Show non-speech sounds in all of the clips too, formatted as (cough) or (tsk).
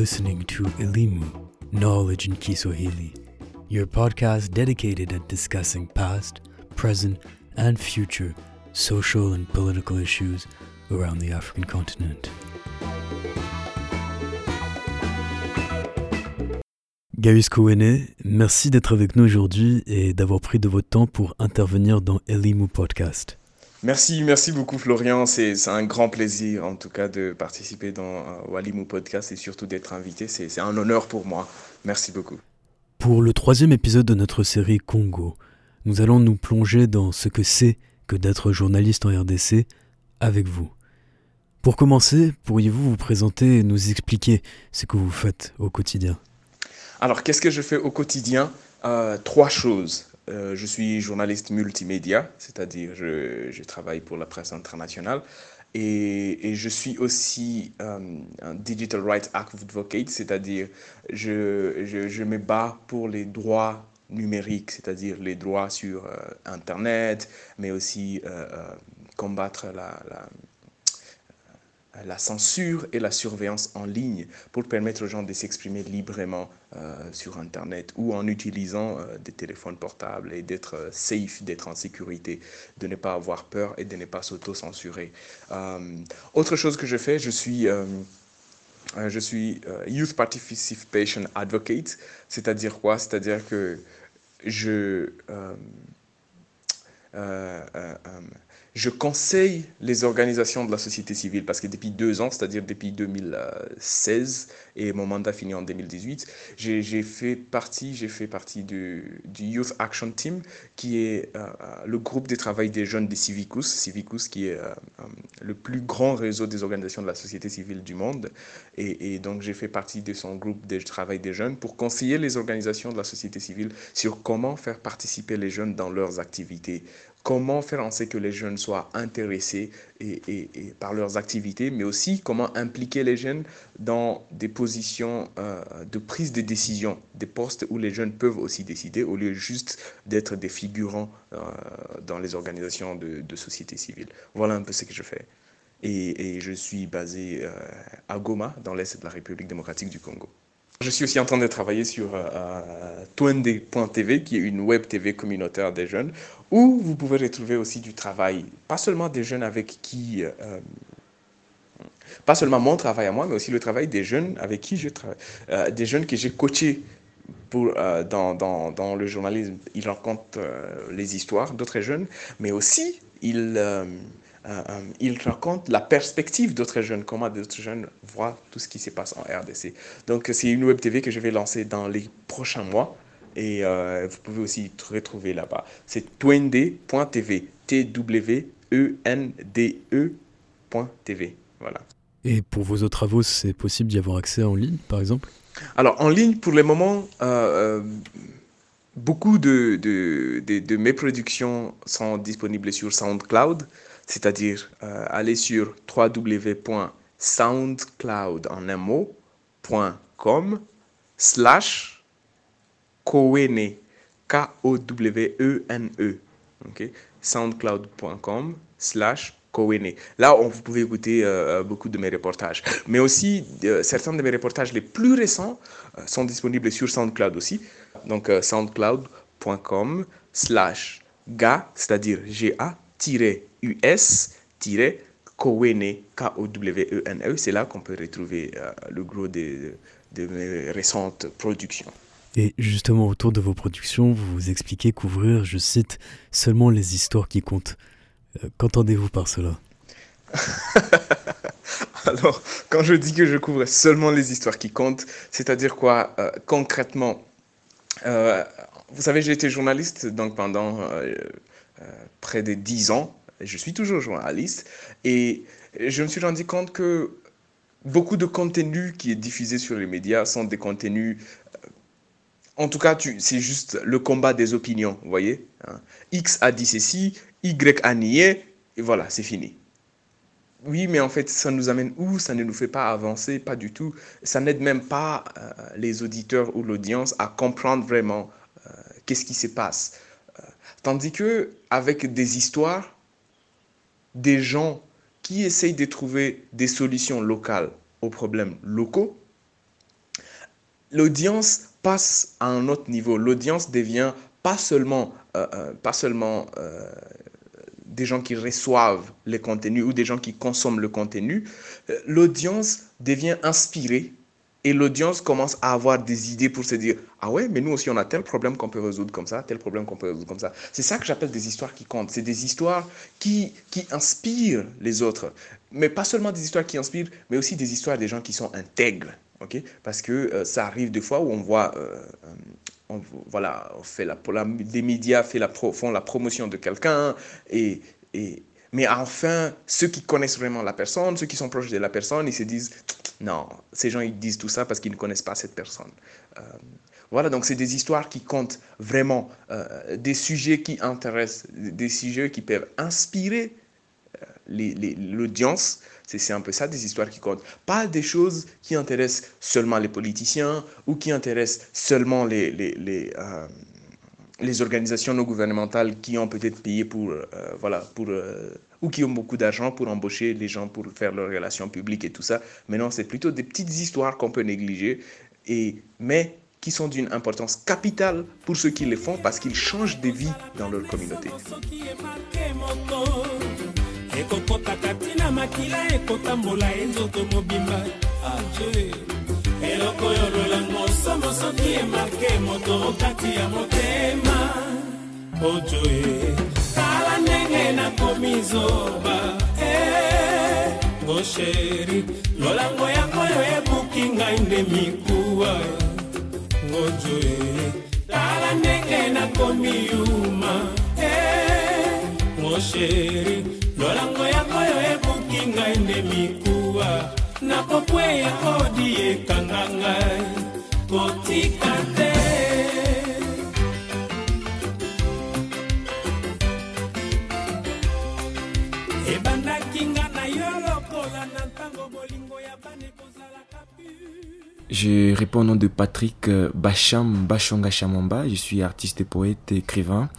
listening to Elimu, Knowledge in Kiswahili, your podcast dedicated at discussing past, present, and future social and political issues around the African continent. Gaius Kouene, merci d'être avec nous aujourd'hui et d'avoir pris de votre temps pour intervenir dans Elimu Podcast. Merci, merci beaucoup Florian. C'est un grand plaisir en tout cas de participer dans euh, Walimu Podcast et surtout d'être invité. C'est c'est un honneur pour moi. Merci beaucoup. Pour le troisième épisode de notre série Congo, nous allons nous plonger dans ce que c'est que d'être journaliste en RDC avec vous. Pour commencer, pourriez-vous vous présenter et nous expliquer ce que vous faites au quotidien? Alors, qu'est-ce que je fais au quotidien? Euh, Trois choses. Euh, je suis journaliste multimédia, c'est-à-dire je, je travaille pour la presse internationale. Et, je suis aussi euh, un Digital Rights Advocate, c'est-à-dire je, je, me bats pour les droits numériques, c'est-à-dire les droits sur euh, Internet, mais aussi combattre la, la censure et la surveillance en ligne pour permettre aux gens de s'exprimer librement euh, sur Internet ou en utilisant euh, des téléphones portables et d'être euh, safe, d'être en sécurité, de ne pas avoir peur et de ne pas s'auto-censurer. Autre chose que je fais, je suis... je suis Youth Participation Advocate, c'est-à-dire quoi? C'est-à-dire que je, euh, euh, euh, euh, je conseille les organisations de la société civile parce que depuis deux ans, c'est-à-dire depuis 2016 et mon mandat finit en 2018, j'ai fait partie, fait partie du, Youth Action Team qui est euh, euh, le groupe de travail des jeunes des Civicus, Civicus qui est euh, euh, le plus grand réseau des organisations de la société civile du monde. Et donc j'ai fait partie de son groupe de travail des jeunes pour conseiller les organisations de la société civile sur comment faire participer les jeunes dans leurs activités comment faire en sorte que les jeunes soient intéressés et, par leurs activités, mais aussi comment impliquer les jeunes dans des positions euh, de prise de décision, des postes où les jeunes peuvent aussi décider, au lieu juste d'être des figurants euh, dans les organisations de, société civile. Voilà un peu ce que je fais. Et, et je suis basé euh, à Goma, dans l'est de la République démocratique du Congo. Je suis aussi en train de travailler sur euh, euh, Twende.tv, qui est une web TV communautaire des jeunes, où vous pouvez retrouver aussi du travail, pas seulement des jeunes avec qui, euh, pas seulement mon travail à moi, mais aussi le travail des jeunes avec qui je travaille, euh, des jeunes que j'ai coachés dans, dans, le journalisme. Ils racontent euh, les histoires d'autres jeunes, mais aussi ils, euh, euh, euh, ils racontent la perspective d'autres jeunes, comment d'autres jeunes voient tout ce qui se passe en RDC. Donc c'est une web TV que je vais lancer dans les prochains mois et euh, vous pouvez aussi retrouver là-bas. C'est twende.tv, T-W-E-N-D-E.tv. Voilà. Et pour vos autres travaux, c'est possible d'y avoir accès en ligne, par exemple? Alors, en ligne, pour le moment, euh, euh, beaucoup de, de, de, de mes productions sont disponibles sur SoundCloud, c'est-à-dire euh, aller sur www.soundcloud en un mot, point com, slash Kowene, K-O-W-E-N-E. ok? Soundcloud.com slash Kowene. Là, on, vous pouvez écouter euh, beaucoup de mes reportages. Mais aussi, euh, certains de mes reportages les plus récents euh, sont disponibles sur SoundCloud aussi. Donc, euh, soundcloud.com slash ga, c'est-à-dire G-A-U-S, Kowene, K-O-W-E-N-E. C'est là qu'on peut retrouver euh, le gros de, de mes récentes productions. Et justement, autour de vos productions, vous vous expliquez couvrir, je cite, seulement les histoires qui comptent. Euh, Qu'entendez-vous par cela? (laughs) Alors, quand je dis que je couvre seulement les histoires qui comptent, c'est-à-dire quoi euh, concrètement? Vous savez, j'ai été journaliste donc pendant près de 10 ans. Je suis toujours journaliste et je me suis rendu compte que beaucoup de contenu qui est diffusé sur les médias sont des contenus euh, en tout cas, c'est juste le combat des opinions, vous voyez? hein. X a dit ceci, Y a nié, et voilà, c'est fini. Oui, mais en fait, ça nous amène où? Ça ne nous fait pas avancer, pas du tout. Ça n'aide même pas euh, les auditeurs ou l'audience à comprendre vraiment euh, qu'est-ce qui se passe. Tandis que avec des histoires, des gens qui essayent de trouver des solutions locales aux problèmes locaux, l'audience passe à un autre niveau. L'audience devient pas seulement, euh, euh, euh, des gens qui reçoivent les contenus ou des gens qui consomment le contenu. L'audience devient inspirée et l'audience commence à avoir des idées pour se dire Ah ouais, mais nous aussi, on a tel problème qu'on peut résoudre comme ça, tel problème qu'on peut résoudre comme ça. C'est ça que j'appelle des histoires qui comptent. C'est des histoires qui, qui inspirent les autres. Mais pas seulement des histoires qui inspirent, mais aussi des histoires des gens qui sont intègres. ok? Parce que euh, ça arrive des fois où on voit. Euh, voilà, on fait la, la, médias fait la font la promotion de quelqu'un et, mais enfin, ceux qui connaissent vraiment la personne, ceux qui sont proches de la personne, ils se disent (tsk) non, ces gens, ils disent tout ça parce qu'ils ne connaissent pas cette personne. Euh, voilà, donc c'est des histoires qui comptent vraiment, euh, des sujets qui intéressent, des sujets qui peuvent inspirer euh, l'audience. C'est un peu ça, des histoires qui comptent. Pas des choses qui intéressent seulement les politiciens ou qui intéressent seulement les, les organisations non gouvernementales qui ont peut-être payé pour, euh, voilà, pour euh, ou qui ont beaucoup d'argent pour embaucher les gens pour faire leurs relations publiques et tout ça. Mais non, c'est plutôt des petites histoires qu'on peut négliger, et, mais qui sont d'une importance capitale pour ceux qui les font parce qu'ils changent des vies dans leur communauté. Eloko oyo lolango somo soki emarke moto kati ya motema. Ojo e tala ndenge nakomi zoba. Ngosheri lolango yango oyo ebuki ngai nde mikuwa. Ngojo e tala ndenge nakomi yuma. Ngosheri lolango yango oyo ebuki ngai nde mikuwa Je réponds au nom de Patrick euh, Bacham Bachonga Chamamba. Je suis artiste, poète, écrivain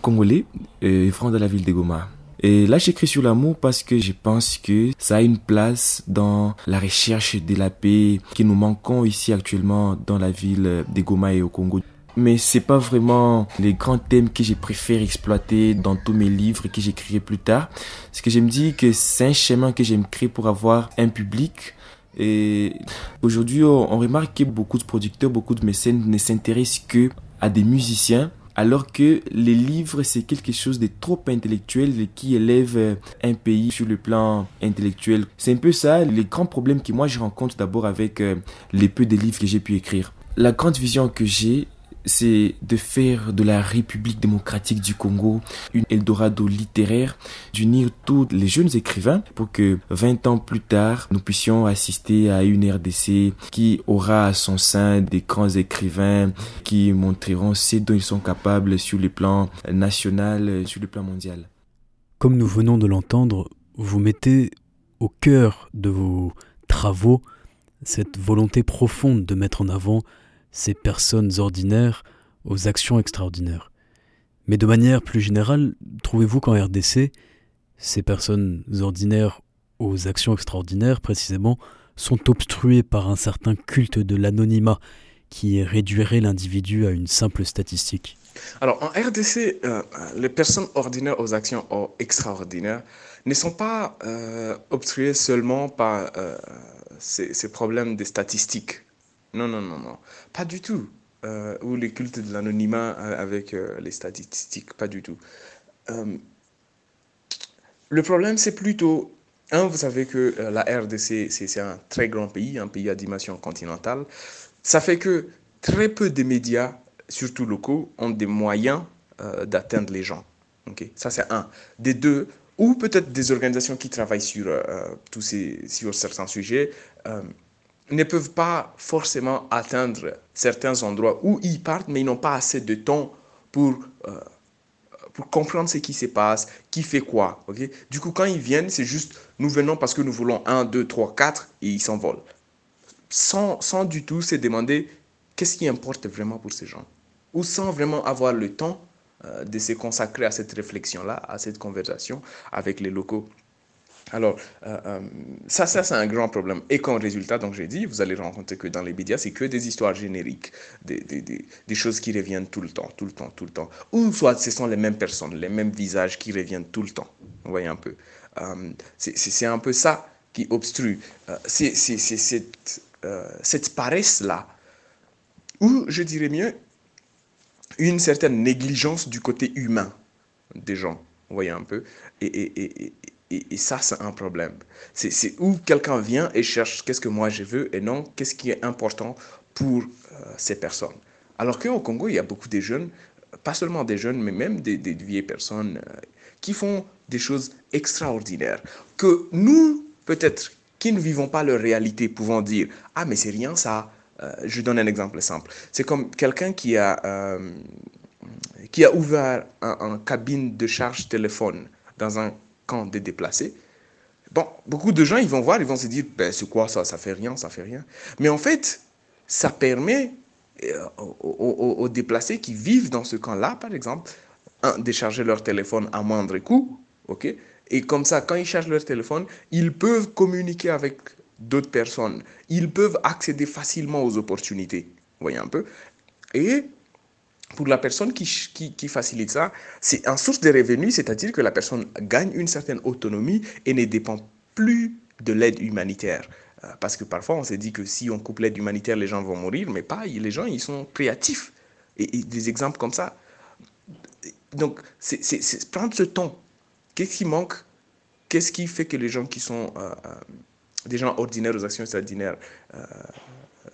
congolais, et franc de la ville de Goma. Et là, j'écris sur l'amour parce que je pense que ça a une place dans la recherche de la paix que nous manquons ici actuellement dans la ville de Goma et au Congo. Mais c'est pas vraiment les grands thèmes que je préfère exploiter dans tous mes livres que j'écrirai plus tard. Parce que je me dis que c'est un chemin que j'aime créer pour avoir un public. Et aujourd'hui, on remarque que beaucoup de producteurs, beaucoup de mécènes ne s'intéressent que à des musiciens alors que les livres, c'est quelque chose de trop intellectuel qui élève un pays sur le plan intellectuel. C'est un peu ça, les grands problèmes que moi je rencontre d'abord avec euh, les peu de livres que j'ai pu écrire. La grande vision que j'ai, c'est de faire de la République démocratique du Congo une Eldorado littéraire, d'unir tous les jeunes écrivains pour que 20 ans plus tard, nous puissions assister à une RDC qui aura à son sein des grands écrivains qui montreront ce dont ils sont capables sur le plan national, sur le plan mondial. Comme nous venons de l'entendre, vous mettez au cœur de vos travaux cette volonté profonde de mettre en avant ces personnes ordinaires aux actions extraordinaires. Mais de manière plus générale, trouvez-vous qu'en RDC, ces personnes ordinaires aux actions extraordinaires, précisément, sont obstruées par un certain culte de l'anonymat qui réduirait l'individu à une simple statistique? Alors en RDC, euh, les personnes ordinaires aux actions extraordinaires ne sont pas euh, obstruées seulement par euh, ces, ces problèmes de statistiques non, non, non, non. Pas du tout. Euh, ou les cultes de l'anonymat euh, avec euh, les statistiques, pas du tout. le problème, c'est plutôt, un, vous savez que la RDC, c'est un très grand pays, un pays à dimension continentale. Ça fait que très peu de médias, surtout locaux, ont des moyens d'atteindre les gens. Ok, Ça, c'est un. Des deux, ou peut-être des organisations qui travaillent sur, tous ces, sur certains sujets ne peuvent pas forcément atteindre certains endroits où ils partent, mais ils n'ont pas assez de temps pour, euh, pour comprendre ce qui se passe, qui fait quoi. du coup, quand ils viennent, c'est juste nous venons parce que nous voulons 1, 2, 3, 4 et ils s'envolent. Sans, sans du tout se demander qu'est-ce qui importe vraiment pour ces gens. Ou sans vraiment avoir le temps euh, de se consacrer à cette réflexion-là, à cette conversation avec les locaux. Alors, euh, euh, ça, ça c'est un grand problème. Et comme résultat, donc j'ai dit, vous allez rencontrer que dans les médias, c'est que des histoires génériques, des, des, des, choses qui reviennent tout le temps, tout le temps, tout le temps. Ou soit ce sont les mêmes personnes, les mêmes visages qui reviennent tout le temps. Vous voyez un peu. Euh, c'est un peu ça qui obstrue. Euh, c'est cette, cette paresse-là, ou je dirais mieux, une certaine négligence du côté humain des gens. Vous voyez un peu. Et, et, et, ça, c'est un problème. C'est où quelqu'un vient et cherche qu'est-ce que moi je veux et non qu'est-ce qui est important pour euh, ces personnes. Alors qu'au Congo, il y a beaucoup de jeunes, pas seulement des jeunes, mais même des, des vieilles personnes euh, qui font des choses extraordinaires. Que nous, peut-être, qui ne vivons pas leur réalité, pouvons dire Ah, mais c'est rien ça. Euh, je donne un exemple simple. C'est comme quelqu'un qui a. Qui a ouvert un, un cabine de charge téléphone dans un camp des déplacés, bon, beaucoup de gens, ils vont voir, ils vont se dire, ben, c'est quoi ça, ça fait rien, ça fait rien. Mais en fait, ça permet euh, aux, déplacés qui vivent dans ce camp-là, par exemple, un, décharger leur téléphone à moindre coût, ok? Et comme ça, quand ils chargent leur téléphone, ils peuvent communiquer avec d'autres personnes. Ils peuvent accéder facilement aux opportunités. Voyez un peu Et pour la personne qui, qui, facilite ça, c'est un source de revenus, c'est-à-dire que la personne gagne une certaine autonomie et ne dépend plus de l'aide humanitaire. Euh, parce que parfois, on s'est dit que si on coupe l'aide humanitaire, les gens vont mourir, mais pas, les gens, ils sont créatifs. Et, des exemples comme ça. Donc, c'est prendre ce temps. Qu'est-ce qui manque? Qu'est-ce qui fait que les gens qui sont euh, euh, des gens ordinaires aux actions extraordinaires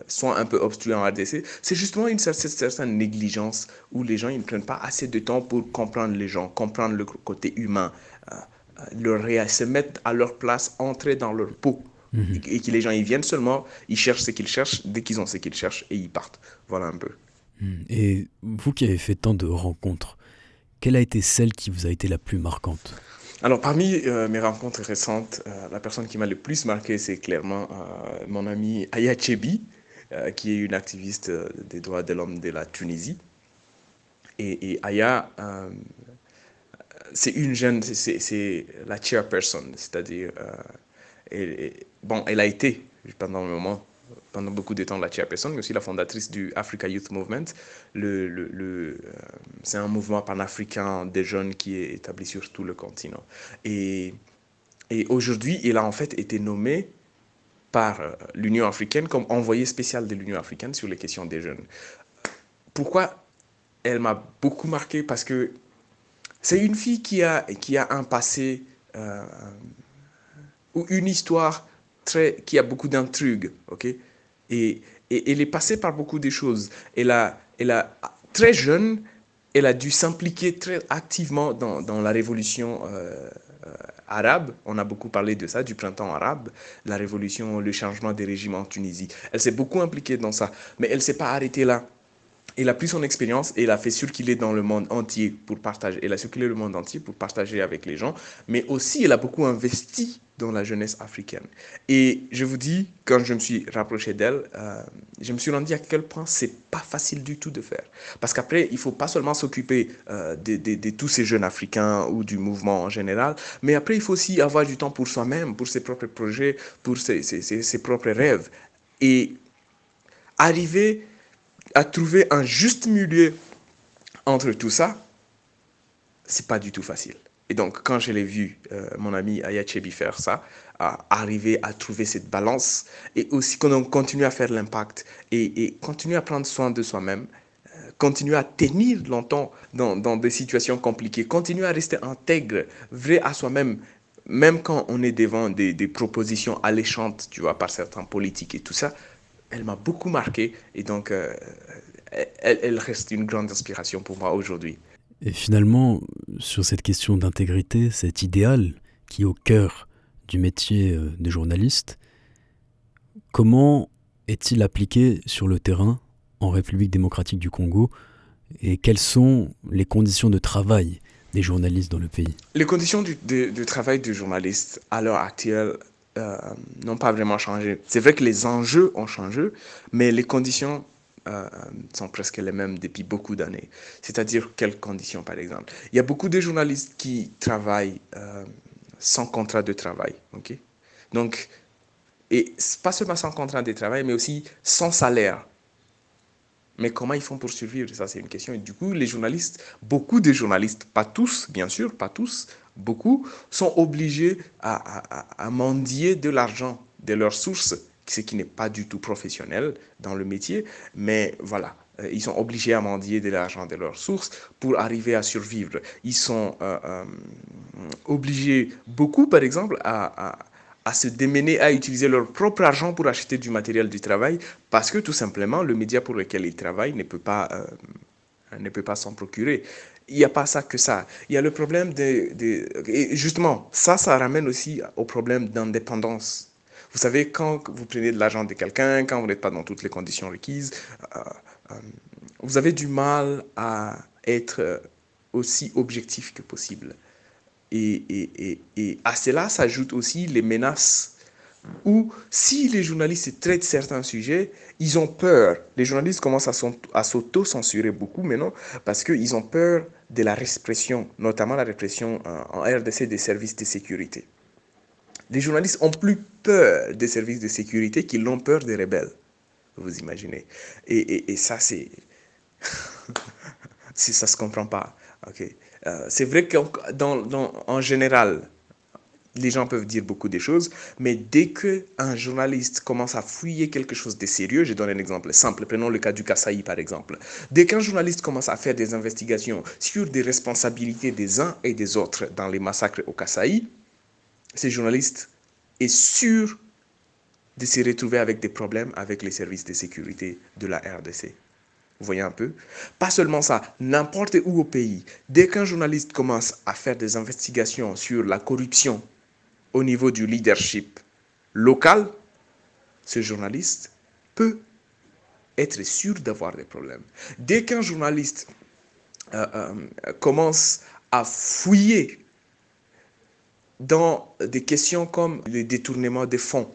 sont un peu obstrués en RDC, c'est justement une certaine, certaine, négligence où les gens ils ne prennent pas assez de temps pour comprendre les gens, comprendre le côté humain, euh, leur, se mettre à leur place, entrer dans leur peau. Mm -hmm. et, et, que les gens ils viennent seulement, ils cherchent ce qu'ils cherchent, dès qu'ils ont ce qu'ils cherchent et ils partent. Voilà un peu. Et vous qui avez fait tant de rencontres, quelle a été celle qui vous a été la plus marquante? Alors, parmi euh, mes rencontres récentes, euh, la personne qui m'a le plus marqué, c'est clairement euh, mon ami Aya Chebi, qui est une activiste des droits de l'homme de la Tunisie. Et, Aya, c'est une jeune, c'est la chairperson, c'est-à-dire, bon, elle a été pendant un moment pendant beaucoup de temps la chairperson, mais aussi la fondatrice du Africa Youth Movement. Le, le, le euh, c'est un mouvement panafricain des jeunes qui est établi sur tout le continent. Et, et aujourd'hui, il a en fait été nommé par euh, l'Union africaine comme envoyé spécial de l'Union africaine sur les questions des jeunes. Pourquoi elle m'a beaucoup marqué? Parce que c'est une fille qui a, qui a un passé euh, ou une histoire très, qui a beaucoup d'intrigues, ok? Et, et, elle est passée par beaucoup de choses. Elle a, elle a très jeune, elle a dû s'impliquer très activement dans, dans la révolution euh, euh, arabe. On a beaucoup parlé de ça, du printemps arabe, la révolution, le changement des régimes en Tunisie. Elle s'est beaucoup impliquée dans ça, mais elle ne s'est pas arrêtée là. Elle a pris son expérience et elle a fait circuler dans le monde entier pour partager. Elle a circulé le monde entier pour partager avec les gens, mais aussi elle a beaucoup investi dans la jeunesse africaine. Et je vous dis, quand je me suis rapproché d'elle, euh, je me suis rendu à quel point c'est pas facile du tout de faire. Parce qu'après, il faut pas seulement s'occuper euh, de, tous ces jeunes africains ou du mouvement en général, mais après, il faut aussi avoir du temps pour soi-même, pour ses propres projets, pour ses propres rêves. Et arriver à trouver un juste milieu entre tout ça, c'est pas du tout facile. Et donc, quand je l'ai vu, euh, mon ami Ayachebi faire ça, à arriver à trouver cette balance et aussi qu'on continue à faire l'impact et, et continuer à prendre soin de soi-même, euh, continuer à tenir longtemps dans, dans, des situations compliquées, continuer à rester intègre, vrai à soi-même, même quand on est devant des, des, propositions alléchantes, tu vois, par certains politiques et tout ça, elle m'a beaucoup marqué et donc euh, elle, elle reste une grande inspiration pour moi aujourd'hui. Et finalement, sur cette question d'intégrité, cet idéal qui est au cœur du métier euh, de journaliste, comment est-il appliqué sur le terrain en République démocratique du Congo et quelles sont les conditions de travail des journalistes dans le pays? Les conditions du, de, de travail du journaliste à l'heure actuelle euh, n'ont pas vraiment changé. C'est vrai que les enjeux ont changé, mais les conditions euh, sont presque les mêmes depuis beaucoup d'années. C'est-à-dire quelles conditions, par exemple? Il y a beaucoup de journalistes qui travaillent euh, sans contrat de travail. ok? Donc, et pas seulement sans contrat de travail, mais aussi sans salaire. Mais comment ils font pour survivre? Ça, c'est une question. Et du coup, les journalistes, beaucoup de journalistes, pas tous, bien sûr, pas tous, beaucoup, sont obligés à, mendier de l'argent de leurs sources, ce qui n'est pas du tout professionnel dans le métier. Mais voilà, euh, ils sont obligés à mendier de l'argent de leurs sources pour arriver à survivre. Ils sont euh, euh, obligés, beaucoup par exemple, à, à, se démener, à utiliser leur propre argent pour acheter du matériel du travail, parce que tout simplement, le média pour lequel ils travaillent ne peut pas, ne peut pas s'en procurer. Il n'y a pas ça que ça. Il y a le problème de, de... Et justement, ça, ça ramène aussi au problème d'indépendance vous savez, quand vous prenez de l'argent de quelqu'un, quand vous n'êtes pas dans toutes les conditions requises, euh, vous avez du mal à être aussi objectif que possible. Et, et, et, à cela s'ajoutent aussi les menaces où si les réalistes traitent certains sujets, ils ont peur. Les journalistes commencent à s'auto-censurer beaucoup maintenant parce qu'ils ont peur de la répression, notamment la répression en RDC des services de sécurité. Les journalistes ont plus peur des services de sécurité qu'ils n'ont peur des rebelles vous imaginez. Et, et, ça, c'est... si (laughs) ça ne se comprend pas. ok? Euh, c'est vrai qu'en dans, en général, les gens peuvent dire beaucoup de choses, mais dès qu'un journaliste commence à fouiller quelque chose de sérieux, je donne un exemple simple, prenons le cas du Kasaï par exemple. Dès qu'un journaliste commence à faire des investigations sur des responsabilités des uns et des autres dans les massacres au Kasaï, ce journaliste est sûr de se retrouver avec des problèmes avec les services de sécurité de la RDC. Vous voyez un peu? Pas seulement ça, n'importe où au pays, dès qu'un journaliste commence à faire des investigations sur la corruption au niveau du leadership local, ce journaliste peut être sûr d'avoir des problèmes. Dès qu'un journaliste euh, euh, commence à fouiller dans des questions comme le détournement des fonds,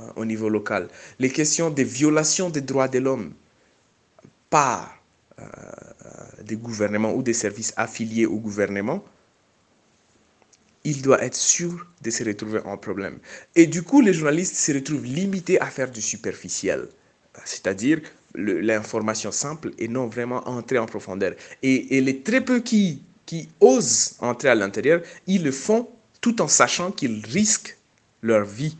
euh, au niveau local. Les questions des violations des droits de l'homme par euh, des gouvernements ou des services affiliés au gouvernement, il doit être sûr de se retrouver en problème. Et du coup, les journalistes se retrouvent limités à faire du superficiel, c'est-à-dire l'information simple et non vraiment entrer en profondeur. Et, et les très peu qui, osent entrer à l'intérieur, ils le font tout en sachant qu'ils risquent leur vie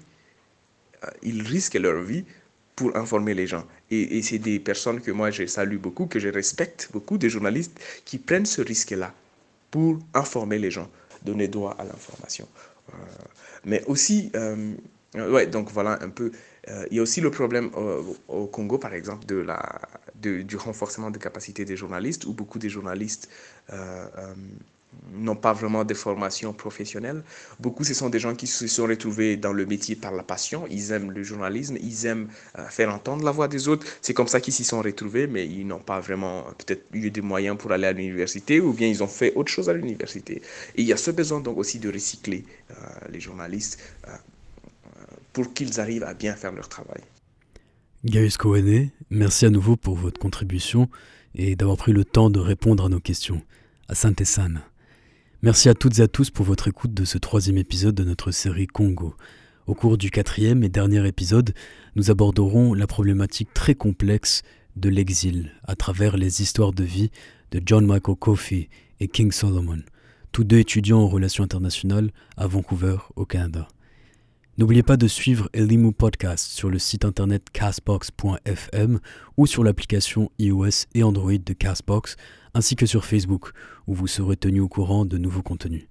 euh, ils risquent leur vie pour informer les gens. Et, c'est des personnes que moi je salue beaucoup, que je respecte beaucoup, des journalistes qui prennent ce risque-là pour informer les gens, donner droit à l'information. Euh, mais aussi, euh, ouais, donc voilà un peu. il y a aussi le problème au Congo, par exemple, de la, du renforcement des capacités des journalistes, où beaucoup de journalistes n'ont pas vraiment de formation professionnelle. Beaucoup, ce sont des gens qui se sont retrouvés dans le métier par la passion. Ils aiment le journalisme, ils aiment euh, faire entendre la voix des autres. C'est comme ça qu'ils s'y sont retrouvés, mais ils n'ont pas vraiment peut-être eu des moyens pour aller à l'université ou bien ils ont fait autre chose à l'université. Et il y a ce besoin donc aussi de recycler euh, les journalistes euh, pour qu'ils arrivent à bien faire leur travail. Gaius Cohenet, merci à nouveau pour votre contribution et d'avoir pris le temps de répondre à nos questions. Asante Sana. Merci à toutes et à tous pour votre écoute de ce troisième épisode de notre série Congo. Au cours du quatrième et dernier épisode, nous aborderons la problématique très complexe de l'exil à travers les histoires de vie de John Michael Coffey et King Solomon, tous deux étudiants en relations internationales à Vancouver, au Canada. N'oubliez pas de suivre Elimu Podcast sur le site internet castbox.fm ou sur l'application iOS et Android de Castbox ainsi que sur Facebook, où vous serez tenu au courant de nouveaux contenus.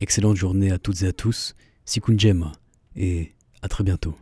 Excellente journée à toutes et à tous, Sikunjema, et à très bientôt.